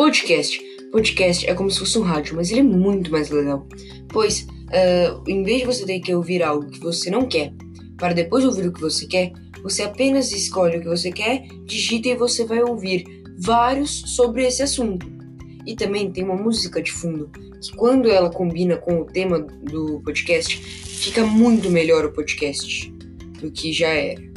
Podcast. Podcast é como se fosse um rádio, mas ele é muito mais legal. Pois, uh, em vez de você ter que ouvir algo que você não quer, para depois ouvir o que você quer, você apenas escolhe o que você quer, digita e você vai ouvir vários sobre esse assunto. E também tem uma música de fundo, que quando ela combina com o tema do podcast, fica muito melhor o podcast do que já era.